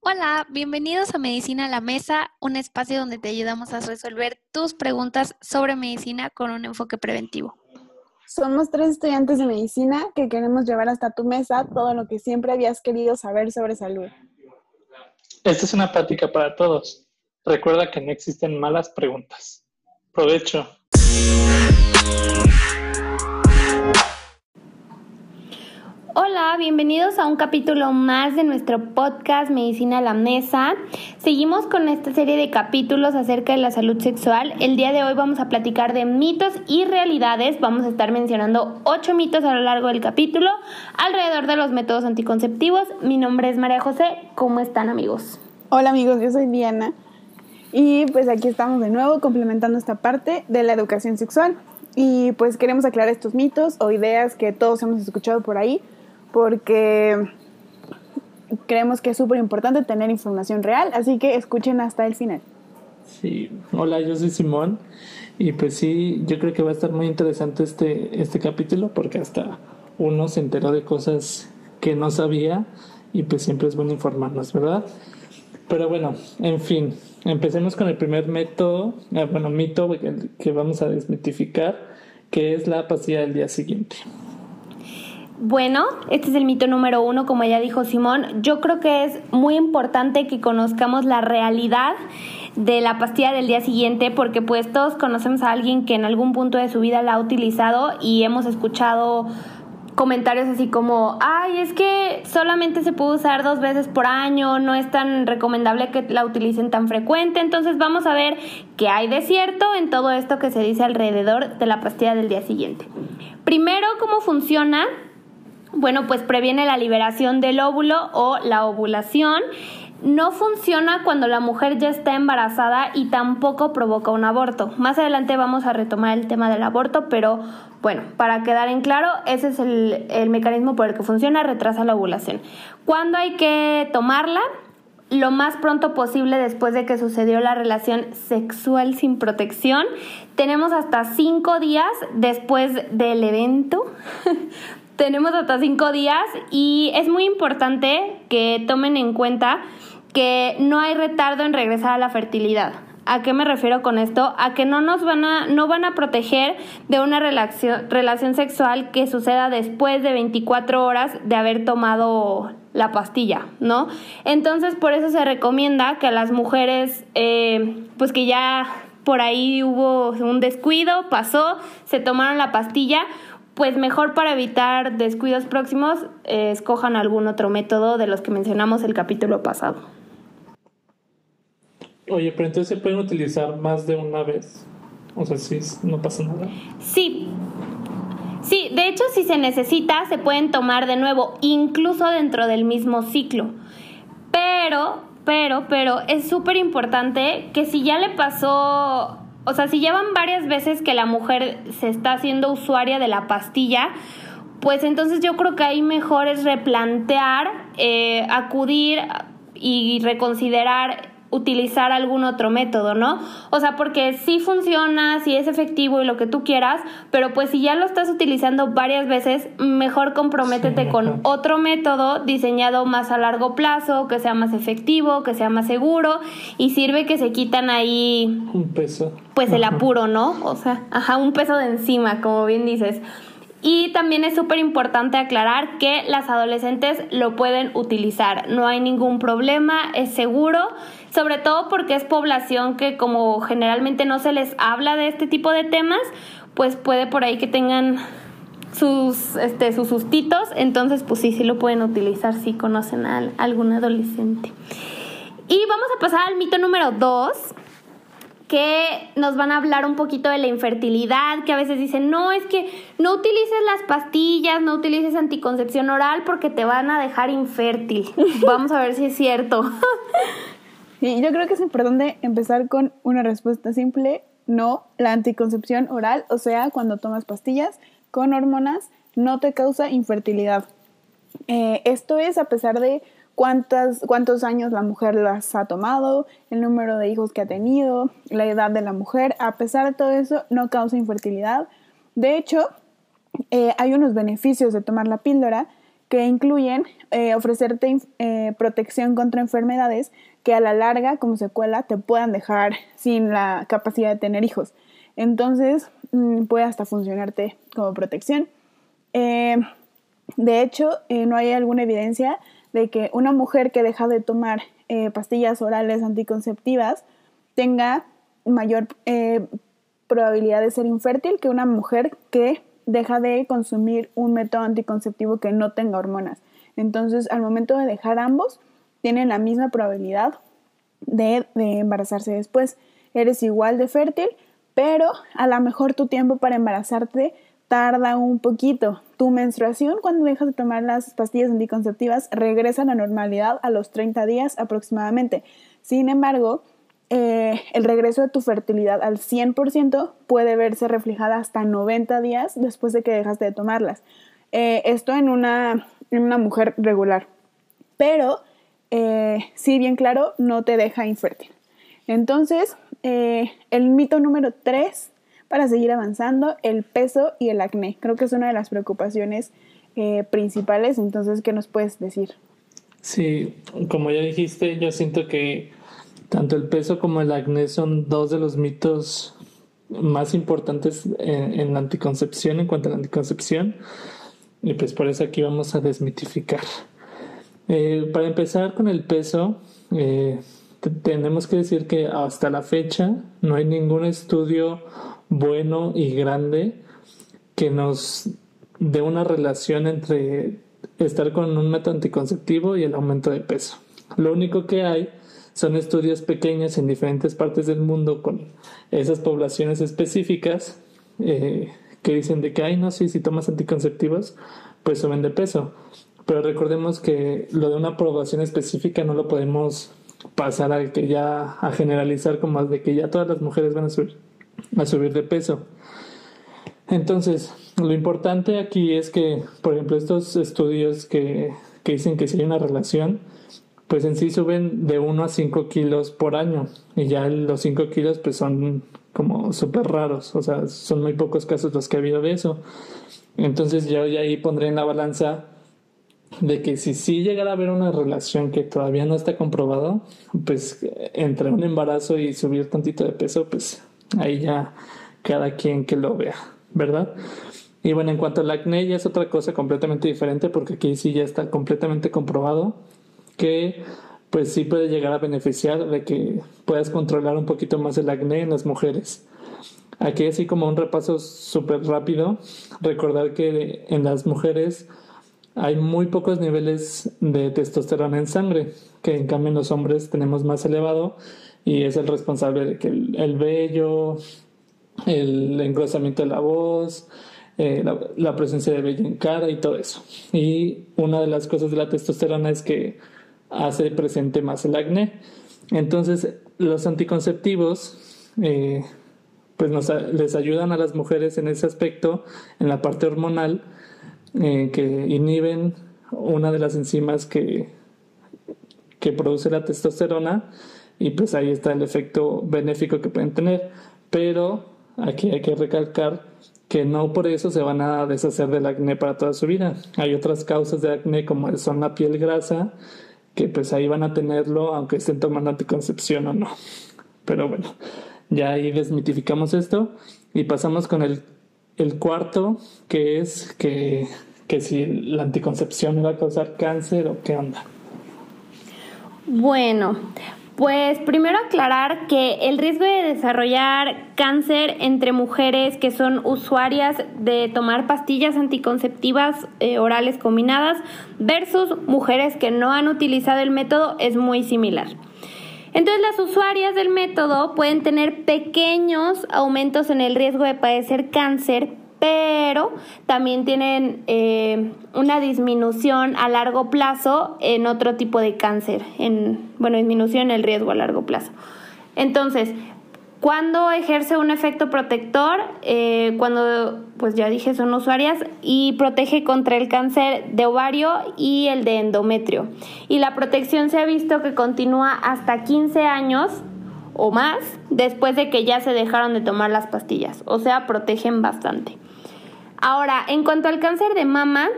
Hola, bienvenidos a Medicina a la Mesa, un espacio donde te ayudamos a resolver tus preguntas sobre medicina con un enfoque preventivo. Somos tres estudiantes de medicina que queremos llevar hasta tu mesa todo lo que siempre habías querido saber sobre salud. Esta es una práctica para todos. Recuerda que no existen malas preguntas. Provecho. Hola, bienvenidos a un capítulo más de nuestro podcast Medicina a la Mesa. Seguimos con esta serie de capítulos acerca de la salud sexual. El día de hoy vamos a platicar de mitos y realidades. Vamos a estar mencionando ocho mitos a lo largo del capítulo alrededor de los métodos anticonceptivos. Mi nombre es María José. ¿Cómo están amigos? Hola amigos, yo soy Diana. Y pues aquí estamos de nuevo complementando esta parte de la educación sexual. Y pues queremos aclarar estos mitos o ideas que todos hemos escuchado por ahí porque creemos que es súper importante tener información real, así que escuchen hasta el final. Sí, hola, yo soy Simón y pues sí, yo creo que va a estar muy interesante este, este capítulo porque hasta uno se enteró de cosas que no sabía y pues siempre es bueno informarnos, ¿verdad? Pero bueno, en fin, empecemos con el primer método, eh, bueno, mito que, vamos a desmitificar, que es la pastilla del día siguiente. Bueno, este es el mito número uno, como ya dijo Simón. Yo creo que es muy importante que conozcamos la realidad de la pastilla del día siguiente, porque pues todos conocemos a alguien que en algún punto de su vida la ha utilizado y hemos escuchado comentarios así como, ay, es que solamente se puede usar dos veces por año, no es tan recomendable que la utilicen tan frecuente, entonces vamos a ver qué hay de cierto en todo esto que se dice alrededor de la pastilla del día siguiente. Primero, cómo funciona bueno, pues previene la liberación del óvulo o la ovulación. No funciona cuando la mujer ya está embarazada y tampoco provoca un aborto. Más adelante vamos a retomar el tema del aborto, pero bueno, para quedar en claro, ese es el, el mecanismo por el que funciona, retrasa la ovulación. ¿Cuándo hay que tomarla? lo más pronto posible después de que sucedió la relación sexual sin protección. Tenemos hasta cinco días después del evento tenemos hasta cinco días y es muy importante que tomen en cuenta que no hay retardo en regresar a la fertilidad. ¿A qué me refiero con esto? A que no nos van a, no van a proteger de una relación, relación sexual que suceda después de 24 horas de haber tomado la pastilla, ¿no? Entonces, por eso se recomienda que a las mujeres, eh, pues que ya por ahí hubo un descuido, pasó, se tomaron la pastilla, pues mejor para evitar descuidos próximos, eh, escojan algún otro método de los que mencionamos el capítulo pasado. Oye, pero entonces se pueden utilizar más de una vez. O sea, sí, no pasa nada. Sí. Sí, de hecho, si se necesita, se pueden tomar de nuevo, incluso dentro del mismo ciclo. Pero, pero, pero, es súper importante que si ya le pasó o sea, si llevan varias veces que la mujer se está haciendo usuaria de la pastilla, pues entonces yo creo que ahí mejor es replantear, eh, acudir y reconsiderar utilizar algún otro método, ¿no? O sea, porque sí funciona, sí es efectivo y lo que tú quieras, pero pues si ya lo estás utilizando varias veces, mejor comprométete con otro método diseñado más a largo plazo, que sea más efectivo, que sea más seguro y sirve que se quitan ahí un peso. Pues el apuro, ¿no? O sea, ajá, un peso de encima, como bien dices. Y también es súper importante aclarar que las adolescentes lo pueden utilizar, no hay ningún problema, es seguro, sobre todo porque es población que como generalmente no se les habla de este tipo de temas, pues puede por ahí que tengan sus, este, sus sustitos, entonces pues sí, sí lo pueden utilizar si conocen a algún adolescente. Y vamos a pasar al mito número dos, que nos van a hablar un poquito de la infertilidad, que a veces dicen, no, es que no utilices las pastillas, no utilices anticoncepción oral porque te van a dejar infértil. Vamos a ver si es cierto. Sí, yo creo que es importante empezar con una respuesta simple, no, la anticoncepción oral, o sea, cuando tomas pastillas con hormonas, no te causa infertilidad. Eh, esto es a pesar de cuántas, cuántos años la mujer las ha tomado, el número de hijos que ha tenido, la edad de la mujer. A pesar de todo eso, no causa infertilidad. De hecho, eh, hay unos beneficios de tomar la píldora que incluyen eh, ofrecerte eh, protección contra enfermedades que a la larga, como secuela, te puedan dejar sin la capacidad de tener hijos. Entonces, mm, puede hasta funcionarte como protección. Eh, de hecho, no hay alguna evidencia de que una mujer que deja de tomar pastillas orales anticonceptivas tenga mayor probabilidad de ser infértil que una mujer que deja de consumir un método anticonceptivo que no tenga hormonas. Entonces, al momento de dejar ambos, tienen la misma probabilidad de, embarazarse después. Eres igual de fértil, pero a lo mejor tu tiempo para embarazarte tarda un poquito. Tu menstruación, cuando dejas de tomar las pastillas anticonceptivas, regresa a la normalidad a los 30 días aproximadamente. Sin embargo, eh, el regreso de tu fertilidad al 100% puede verse reflejada hasta 90 días después de que dejaste de tomarlas. Eh, esto en una, en una, mujer regular. Pero, eh, sí, bien claro, no te deja infértil. Entonces, el mito número 3, para seguir avanzando, el peso y el acné. Creo que es una de las preocupaciones principales. Entonces, ¿qué nos puedes decir? Sí, como ya dijiste, yo siento que tanto el peso como el acné son dos de los mitos más importantes en, la anticoncepción, en cuanto a la anticoncepción. Y pues por eso aquí vamos a desmitificar. Eh, para empezar con el peso, eh, tenemos que decir que hasta la fecha no hay ningún estudio bueno y grande que nos dé una relación entre estar con un método anticonceptivo y el aumento de peso. Lo único que hay son estudios pequeños en diferentes partes del mundo con esas poblaciones específicas eh, que dicen de que, ay, no, sí, si tomas anticonceptivos, pues suben de peso. Pero recordemos que lo de una población específica no lo podemos pasar a que ya a generalizar como de que ya todas las mujeres van a subir a subir de peso. Entonces, lo importante aquí es que, por ejemplo, estos estudios que, que dicen que si hay una relación, pues en sí suben de 1 a 5 kilos por año y ya los 5 kilos pues son como súper raros, o sea, son muy pocos casos los que ha habido de eso. Entonces yo ya ahí pondré en la balanza de que si sí llegara a haber una relación que todavía no está comprobado, pues entre un embarazo y subir tantito de peso, pues ahí ya cada quien que lo vea, ¿verdad? Y bueno, en cuanto al acné ya es otra cosa completamente diferente porque aquí sí ya está completamente comprobado que pues sí puede llegar a beneficiar de que puedas controlar un poquito más el acné en las mujeres. Aquí así como un repaso súper rápido, recordar que en las mujeres hay muy pocos niveles de testosterona en sangre, que en cambio en los hombres tenemos más elevado y es el responsable de que el, vello, el engrosamiento de la voz, eh, la, la presencia de vello en cara y todo eso. Y una de las cosas de la testosterona es que hace presente más el acné. Entonces, los anticonceptivos eh, pues nos, les ayudan a las mujeres en ese aspecto, en la parte hormonal, eh, que inhiben una de las enzimas que, que produce la testosterona y pues ahí está el efecto benéfico que pueden tener. Pero aquí hay que recalcar que no por eso se van a deshacer del acné para toda su vida. Hay otras causas de acné como son la piel grasa, que pues ahí van a tenerlo aunque estén tomando anticoncepción o no. Pero bueno, ya ahí desmitificamos esto y pasamos con el, el cuarto, que es que, que si la anticoncepción va a causar cáncer o qué onda. Bueno, pues primero aclarar que el riesgo de desarrollar cáncer entre mujeres que son usuarias de tomar pastillas anticonceptivas eh, orales combinadas versus mujeres que no han utilizado el método es muy similar. Entonces las usuarias del método pueden tener pequeños aumentos en el riesgo de padecer cáncer, pero también tienen eh, una disminución a largo plazo en otro tipo de cáncer, en, bueno, disminución en el riesgo a largo plazo. Entonces, cuando ejerce un efecto protector, eh, cuando, pues ya dije, son usuarias y protege contra el cáncer de ovario y el de endometrio. Y la protección se ha visto que continúa hasta 15 años o más después de que ya se dejaron de tomar las pastillas. O sea, protegen bastante. Ahora, en cuanto al cáncer de mama,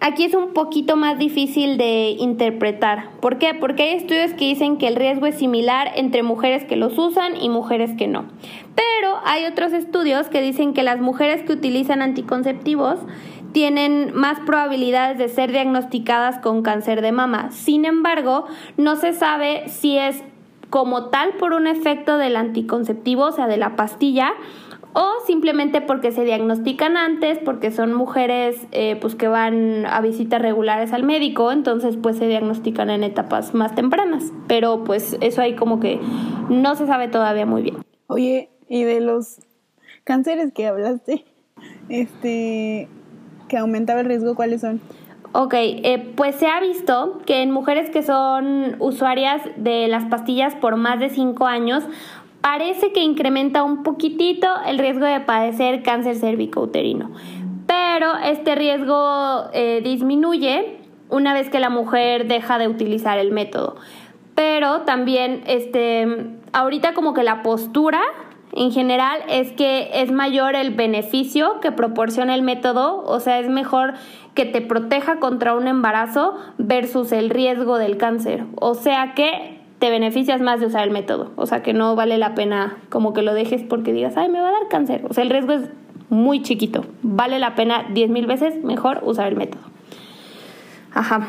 aquí es un poquito más difícil de interpretar. ¿Por qué? Porque hay estudios que dicen que el riesgo es similar entre mujeres que los usan y mujeres que no. Pero hay otros estudios que dicen que las mujeres que utilizan anticonceptivos tienen más probabilidades de ser diagnosticadas con cáncer de mama. Sin embargo, no se sabe si es como tal por un efecto del anticonceptivo, o sea, de la pastilla, o simplemente porque se diagnostican antes, porque son mujeres eh, pues que van a visitas regulares al médico, entonces pues se diagnostican en etapas más tempranas. Pero pues eso ahí como que no se sabe todavía muy bien. Oye, y de los cánceres que hablaste, este, que aumentaba el riesgo, ¿cuáles son? Ok, eh, pues se ha visto que en mujeres que son usuarias de las pastillas por más de 5 años, parece que incrementa un poquitito el riesgo de padecer cáncer cervicouterino. Pero este riesgo eh, disminuye una vez que la mujer deja de utilizar el método. Pero también, este, ahorita como que la postura en general es que es mayor el beneficio que proporciona el método, o sea, es mejor que te proteja contra un embarazo versus el riesgo del cáncer. O sea que te beneficias más de usar el método. O sea, que no vale la pena como que lo dejes porque digas, ay, me va a dar cáncer. O sea, el riesgo es muy chiquito. Vale la pena 10 mil veces mejor usar el método. Ajá.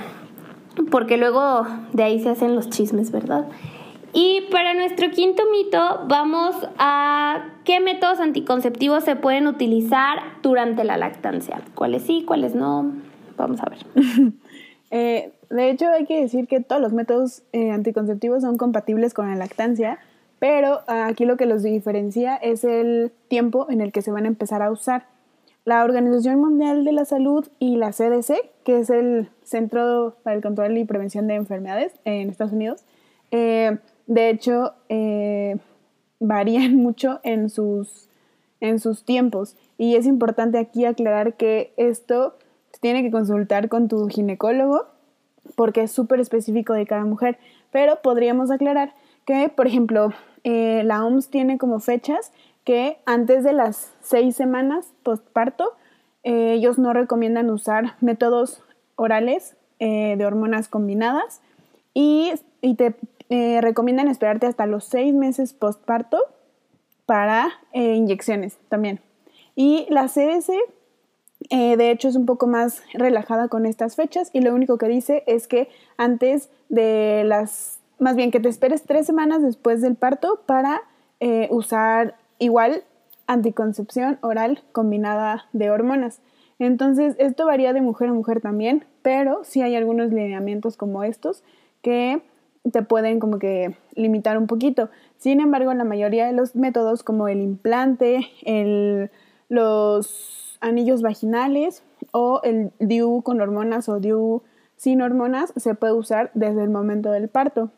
Porque luego de ahí se hacen los chismes, ¿verdad? Y para nuestro quinto mito, vamos a qué métodos anticonceptivos se pueden utilizar durante la lactancia. ¿Cuáles sí, cuáles no? Vamos a ver. eh, de hecho, hay que decir que todos los métodos eh, anticonceptivos son compatibles con la lactancia, pero aquí lo que los diferencia es el tiempo en el que se van a empezar a usar. La Organización Mundial de la Salud y la CDC, que es el Centro para el Control y Prevención de Enfermedades en Estados Unidos, eh, de hecho, eh, varían mucho en sus, en sus tiempos. Y es importante aquí aclarar que esto tiene que consultar con tu ginecólogo porque es súper específico de cada mujer. Pero podríamos aclarar que, por ejemplo, eh, la OMS tiene como fechas que antes de las seis semanas postparto, eh, ellos no recomiendan usar métodos orales de hormonas combinadas y, te recomiendan esperarte hasta los seis meses postparto para inyecciones también. Y la CDC eh, de hecho, es un poco más relajada con estas fechas y lo único que dice es que antes de las, más bien que te esperes tres semanas después del parto para eh, usar igual anticoncepción oral combinada de hormonas. Entonces, esto varía de mujer a mujer también, pero sí hay algunos lineamientos como estos que te pueden como que limitar un poquito. Sin embargo, la mayoría de los métodos como el implante, el, los anillos vaginales o el DIU con hormonas o DIU sin hormonas se puede usar desde el momento del parto.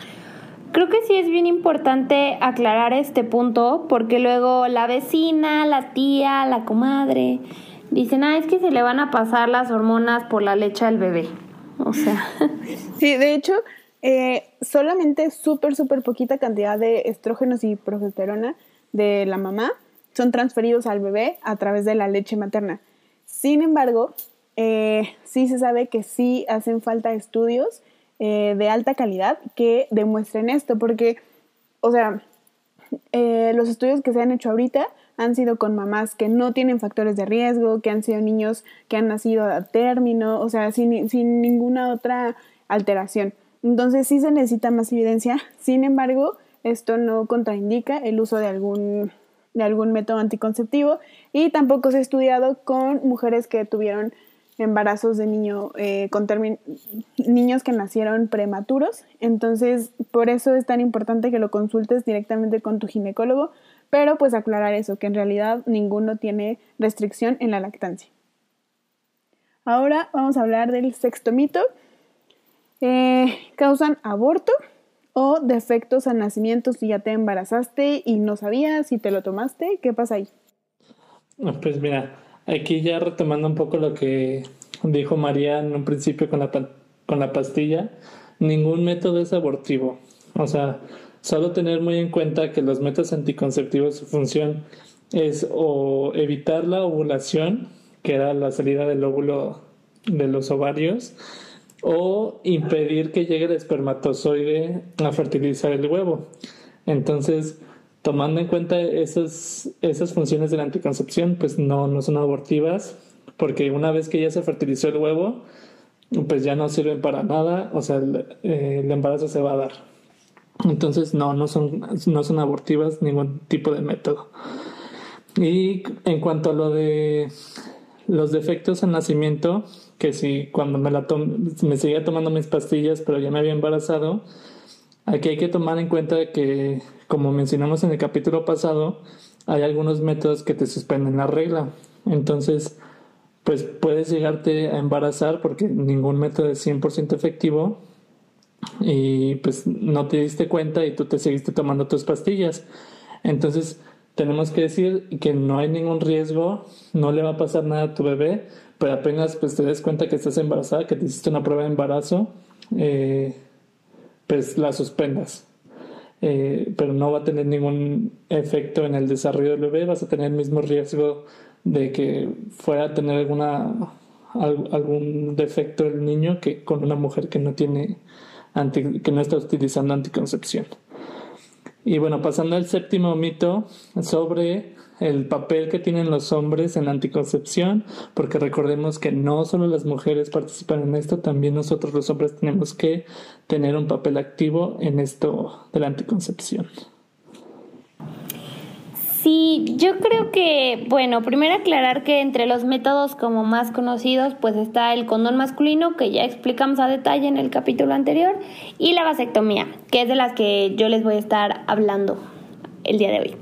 Creo que sí es bien importante aclarar este punto porque luego la vecina, la tía, la comadre dicen, ah, es que se le van a pasar las hormonas por la leche al bebé. O sea. Sí, de hecho, eh, solamente súper, súper poquita cantidad de estrógenos y progesterona de la mamá son transferidos al bebé a través de la leche materna. Sin embargo, eh, sí se sabe que sí hacen falta estudios eh, de alta calidad que demuestren esto, porque, o sea, eh, los estudios que se han hecho ahorita han sido con mamás que no tienen factores de riesgo, que han sido niños que han nacido a término, o sea, sin, sin ninguna otra alteración. Entonces sí se necesita más evidencia, sin embargo, esto no contraindica el uso de algún de algún método anticonceptivo y tampoco se ha estudiado con mujeres que tuvieron embarazos de niño eh, con niños que nacieron prematuros. Entonces por eso es tan importante que lo consultes directamente con tu ginecólogo pero pues aclarar eso que en realidad ninguno tiene restricción en la lactancia. Ahora vamos a hablar del sexto mito eh, causan aborto o defectos al nacimiento si ya te embarazaste y no sabías si te lo tomaste, ¿qué pasa ahí? Pues mira, aquí ya retomando un poco lo que dijo María en un principio con la, con la pastilla, ningún método es abortivo. O sea, solo tener muy en cuenta que los métodos anticonceptivos, su función es o evitar la ovulación, que era la salida del óvulo de los ovarios o impedir que llegue el espermatozoide a fertilizar el huevo. Entonces, tomando en cuenta esas, esas funciones de la anticoncepción, pues no, no son abortivas, porque una vez que ya se fertilizó el huevo, pues ya no sirven para nada, o sea, el, eh, embarazo se va a dar. Entonces, no, no son, no son abortivas ningún tipo de método. Y en cuanto a lo de los defectos en nacimiento, que si cuando me, la me seguía tomando mis pastillas, pero ya me había embarazado, aquí hay que tomar en cuenta que, como mencionamos en el capítulo pasado, hay algunos métodos que te suspenden la regla. Entonces, pues puedes llegarte a embarazar porque ningún método es 100% efectivo y pues no te diste cuenta y tú te seguiste tomando tus pastillas. Entonces, tenemos que decir que no hay ningún riesgo, no le va a pasar nada a tu bebé, pero apenas pues te des cuenta que estás embarazada, que te hiciste una prueba de embarazo, eh, pues la suspendas. Eh, pero no va a tener ningún efecto en el desarrollo del bebé, vas a tener el mismo riesgo de que fuera a tener alguna algún defecto el niño que con una mujer que no tiene que no está utilizando anticoncepción. Y bueno, pasando al séptimo mito sobre el papel que tienen los hombres en la anticoncepción, porque recordemos que no solo las mujeres participan en esto, también nosotros los hombres tenemos que tener un papel activo en esto de la anticoncepción. Sí, yo creo que, bueno, primero aclarar que entre los métodos como más conocidos, pues está el condón masculino, que ya explicamos a detalle en el capítulo anterior, y la vasectomía, que es de las que yo les voy a estar hablando el día de hoy.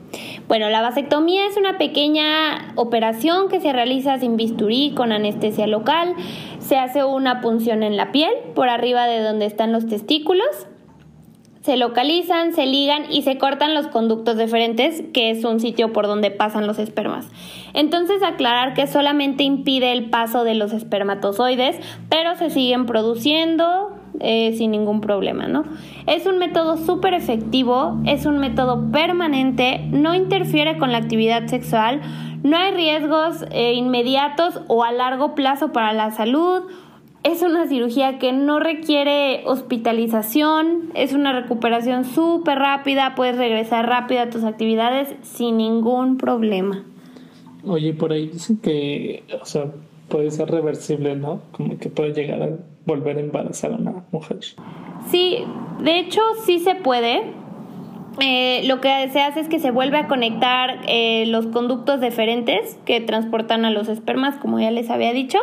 Bueno, la vasectomía es una pequeña operación que se realiza sin bisturí, con anestesia local. Se hace una punción en la piel, por arriba de donde están los testículos se localizan, se ligan y se cortan los conductos deferentes, que es un sitio por donde pasan los espermas. Entonces aclarar que solamente impide el paso de los espermatozoides, pero se siguen produciendo eh, sin ningún problema, ¿no? Es un método súper efectivo, es un método permanente, no interfiere con la actividad sexual, no hay riesgos eh, inmediatos o a largo plazo para la salud es una cirugía que no requiere hospitalización, es una recuperación súper rápida, puedes regresar rápido a tus actividades sin ningún problema. Oye, por ahí dicen que, o sea, puede ser reversible, ¿no? Como que puede llegar a volver a embarazar a una mujer. Sí, de hecho sí se puede. Eh, lo que se hace es que se vuelve a conectar eh, los conductos deferentes que transportan a los espermas, como ya les había dicho,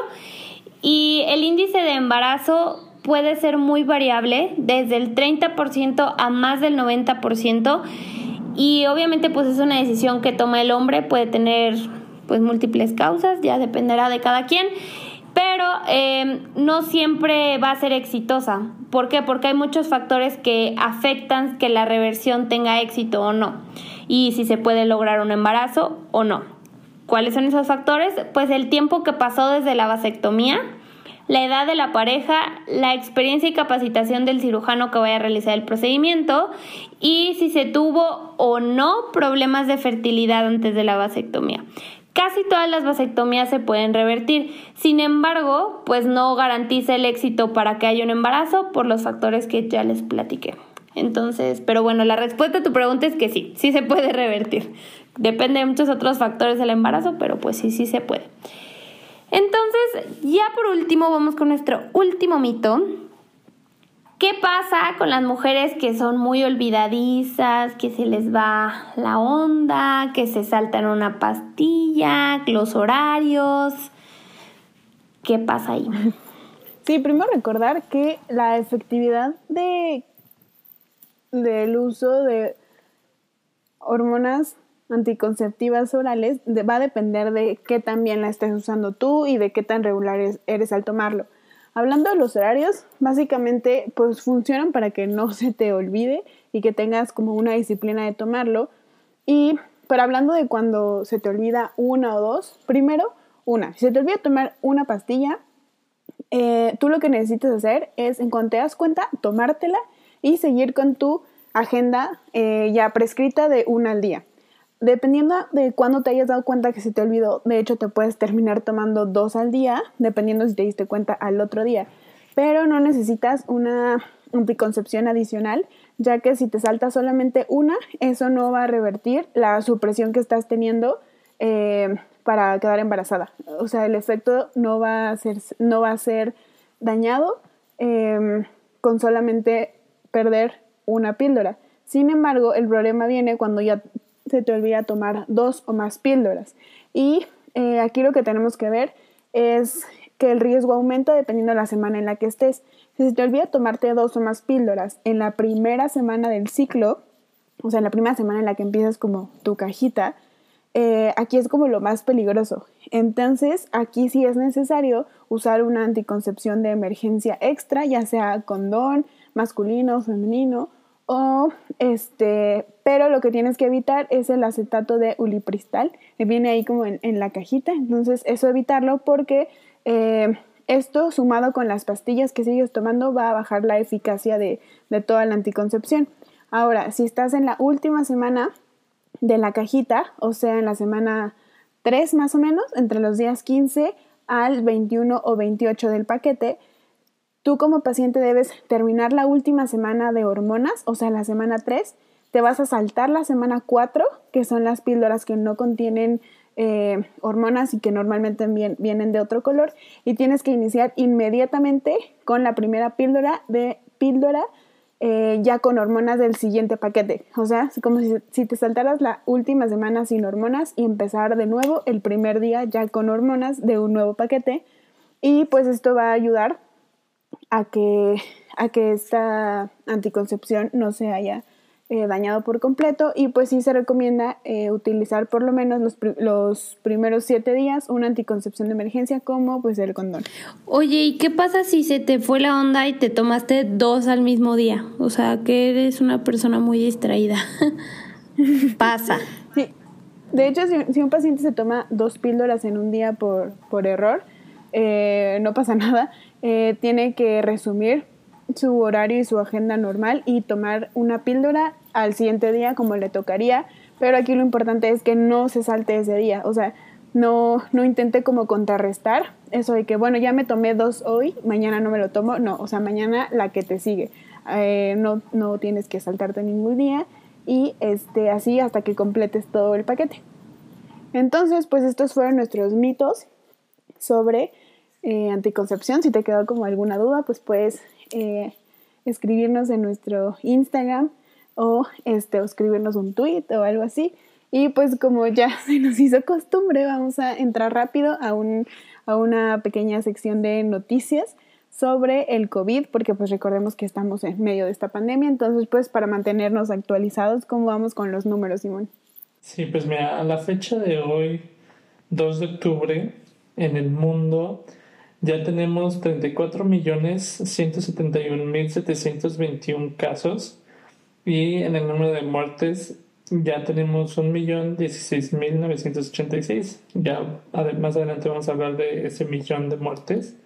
y el índice de embarazo puede ser muy variable, desde el 30% a más del 90%. Y obviamente pues es una decisión que toma el hombre, puede tener pues múltiples causas, ya dependerá de cada quien. Eh, no siempre va a ser exitosa. ¿Por qué? Porque hay muchos factores que afectan que la reversión tenga éxito o no. Y si se puede lograr un embarazo o no. ¿Cuáles son esos factores? Pues el tiempo que pasó desde la vasectomía, la edad de la pareja, la experiencia y capacitación del cirujano que vaya a realizar el procedimiento y si se tuvo o no problemas de fertilidad antes de la vasectomía. Casi todas las vasectomías se pueden revertir, sin embargo, pues no garantiza el éxito para que haya un embarazo por los factores que ya les platiqué. Entonces, pero bueno, la respuesta a tu pregunta es que sí, sí se puede revertir. Depende de muchos otros factores del embarazo, pero pues sí, sí se puede. Entonces, ya por último, vamos con nuestro último mito. ¿Qué pasa con las mujeres que son muy olvidadizas, que se les va la onda, que se saltan una pastilla, los horarios? ¿Qué pasa ahí? Sí, primero recordar que la efectividad de del uso de hormonas anticonceptivas orales va a depender de qué tan bien la estés usando tú y de qué tan regular eres al tomarlo. Hablando de los horarios, básicamente pues funcionan para que no se te olvide y que tengas como una disciplina de tomarlo. Y pero hablando de cuando se te olvida una o dos, primero, una, si se te olvida tomar una pastilla, eh, tú lo que necesitas hacer es, en cuanto te das cuenta, tomártela y seguir con tu agenda eh, ya prescrita de una al día. Dependiendo de cuándo te hayas dado cuenta que se te olvidó, de hecho te puedes terminar tomando dos al día, dependiendo si te diste cuenta al otro día. Pero no necesitas una anticoncepción adicional, ya que si te salta solamente una, eso no va a revertir la supresión que estás teniendo eh, para quedar embarazada. O sea, el efecto no va a ser, no va a ser dañado em, con solamente perder una píldora. Sin embargo, el problema viene cuando ya se te olvida tomar dos o más píldoras. Y eh, aquí lo que tenemos que ver es que el riesgo aumenta dependiendo de la semana en la que estés. Si se te olvida tomarte dos o más píldoras en la primera semana del ciclo, o sea, en la primera semana en la que empiezas como tu cajita, eh, aquí es como lo más peligroso. Entonces, aquí sí es necesario usar una anticoncepción de emergencia extra, ya sea condón, masculino, femenino, o este, pero lo que tienes que evitar es el acetato de ulipristal, que viene ahí como en, la cajita, entonces eso evitarlo porque eh, esto sumado con las pastillas que sigues tomando va a bajar la eficacia de, de toda la anticoncepción. Ahora, si estás en la última semana de la cajita, o sea, en la semana 3 más o menos, entre los días 15 al 21 o 28 del paquete, Tú como paciente debes terminar la última semana de hormonas, o sea, la semana 3, te vas a saltar la semana 4, que son las píldoras que no contienen eh, hormonas y que normalmente vienen de otro color, y tienes que iniciar inmediatamente con la primera píldora de píldora eh, ya con hormonas del siguiente paquete. O sea, como si, si, te saltaras la última semana sin hormonas y empezar de nuevo el primer día ya con hormonas de un nuevo paquete. Y pues esto va a ayudar a que, a que esta anticoncepción no se haya eh, dañado por completo y pues sí se recomienda eh, utilizar por lo menos los, los, primeros siete días una anticoncepción de emergencia como pues el condón. Oye, ¿y qué pasa si se te fue la onda y te tomaste dos al mismo día? O sea, que eres una persona muy distraída. pasa. Sí. De hecho, si, un paciente se toma dos píldoras en un día por, por error, eh, no pasa nada. Eh, tiene que resumir su horario y su agenda normal y tomar una píldora al siguiente día como le tocaría, pero aquí lo importante es que no se salte ese día, o sea, no, no intente como contrarrestar eso de que, bueno, ya me tomé dos hoy, mañana no me lo tomo, no, o sea, mañana la que te sigue, eh, no, no tienes que saltarte ningún día y este, así hasta que completes todo el paquete. Entonces, pues estos fueron nuestros mitos sobre eh, anticoncepción. Si te quedó como alguna duda, pues puedes eh, escribirnos en nuestro Instagram o, este, escribirnos un tweet o algo así. Y pues como ya se nos hizo costumbre, vamos a entrar rápido a, un, a una pequeña sección de noticias sobre el COVID, porque pues recordemos que estamos en medio de esta pandemia, entonces pues para mantenernos actualizados, ¿cómo vamos con los números, Simón? Sí, pues mira, a la fecha de hoy, 2 de octubre, en el mundo ya tenemos 34.171.721 casos y en el número de muertes ya tenemos 1.016.986. Ya más adelante vamos a hablar de ese millón de muertes.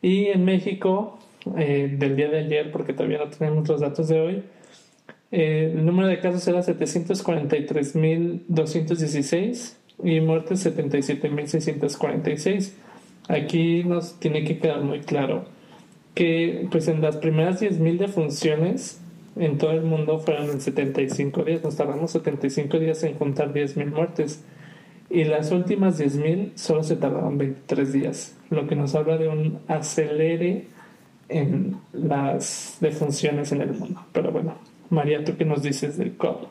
Y en México, eh, del día de ayer, porque todavía no tenemos los datos de hoy, eh, el número de casos era 743.216 y muertes 77.646. Aquí nos tiene que quedar muy claro que pues en las primeras 10.000 defunciones en todo el mundo fueron en 75 días, nos tardamos 75 días en juntar 10.000 muertes y las últimas 10.000 solo se tardaron 23 días, lo que nos habla de un acelere en las defunciones en el mundo. Pero bueno, María, ¿tú qué nos dices del COVID?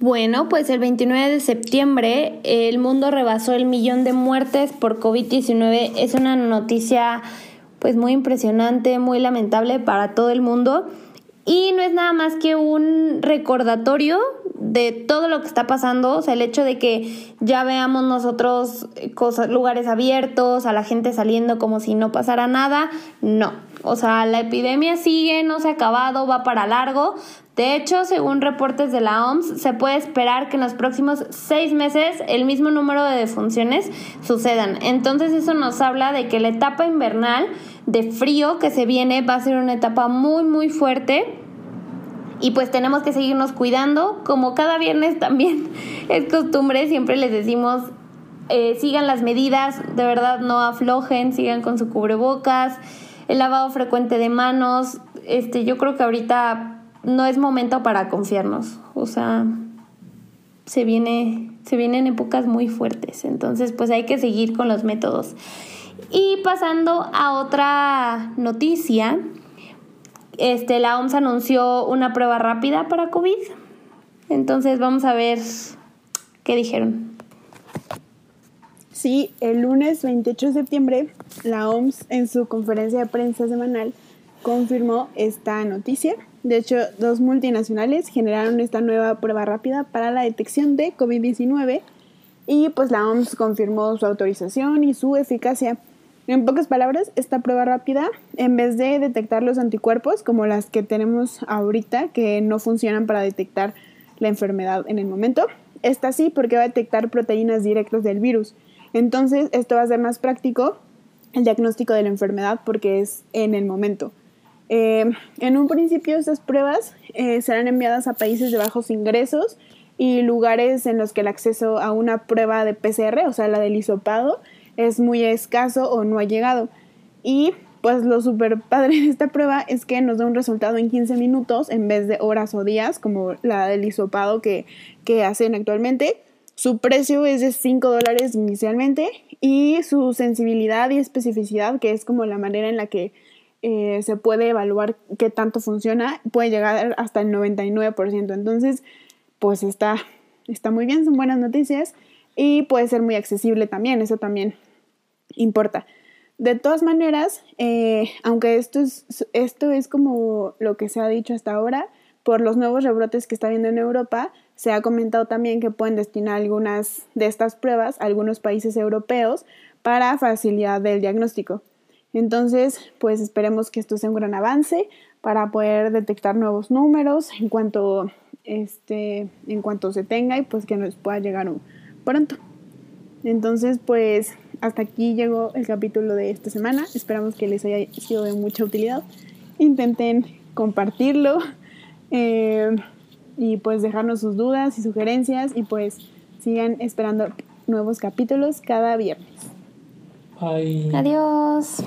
Bueno, pues el 29 de septiembre el mundo rebasó el millón de muertes por COVID-19. Es una noticia pues muy impresionante, muy lamentable para todo el mundo. Y no es nada más que un recordatorio de todo lo que está pasando, o sea, el hecho de que ya veamos nosotros cosas, lugares abiertos, a la gente saliendo como si no pasara nada, no. O sea, la epidemia sigue, no se ha acabado, va para largo, de hecho, según reportes de la OMS, se puede esperar que en los próximos seis meses el mismo número de defunciones sucedan. Entonces eso nos habla de que la etapa invernal de frío que se viene va a ser una etapa muy muy fuerte y pues tenemos que seguirnos cuidando. Como cada viernes también es costumbre, siempre les decimos, eh, sigan las medidas, de verdad no aflojen, sigan con su cubrebocas, el lavado frecuente de manos. Este, yo creo que ahorita no es momento para confiarnos. O sea, se viene, se vienen épocas muy fuertes. Entonces, pues hay que seguir con los métodos. Y pasando a otra noticia, este, la OMS anunció una prueba rápida para COVID. Entonces vamos a ver qué dijeron. Sí, el lunes 28 de septiembre, la OMS en su conferencia de prensa semanal confirmó esta noticia. De hecho, dos multinacionales generaron esta nueva prueba rápida para la detección de COVID-19 y pues la OMS confirmó su autorización y su eficacia. En pocas palabras, esta prueba rápida, en vez de detectar los anticuerpos como las que tenemos ahorita, que no funcionan para detectar la enfermedad en el momento, esta sí porque va a detectar proteínas directas del virus. Entonces, esto va a ser más práctico el diagnóstico de la enfermedad porque es en el momento. Eh, en un principio, estas pruebas eh, serán enviadas a países de bajos ingresos y lugares en los que el acceso a una prueba de PCR, o sea, la del hisopado, es muy escaso o no ha llegado. Y pues lo súper padre de esta prueba es que nos da un resultado en 15 minutos en vez de horas o días, como la del hisopado que, que hacen actualmente. Su precio es de 5 dólares inicialmente y su sensibilidad y especificidad, que es como la manera en la que eh, se puede evaluar qué tanto funciona, puede llegar hasta el 99%. Entonces, pues está, está muy bien, son buenas noticias y puede ser muy accesible también, eso también importa. De todas maneras, eh, aunque esto es, esto es como lo que se ha dicho hasta ahora, por los nuevos rebrotes que está habiendo en Europa, se ha comentado también que pueden destinar algunas de estas pruebas a algunos países europeos para facilidad del diagnóstico. Entonces, pues esperemos que esto sea un gran avance para poder detectar nuevos números en cuanto, este, en cuanto se tenga y pues que nos pueda llegar pronto. Entonces, pues hasta aquí llegó el capítulo de esta semana. Esperamos que les haya sido de mucha utilidad. Intenten compartirlo eh, y pues dejarnos sus dudas y sugerencias y pues sigan esperando nuevos capítulos cada viernes. Bye. Adiós.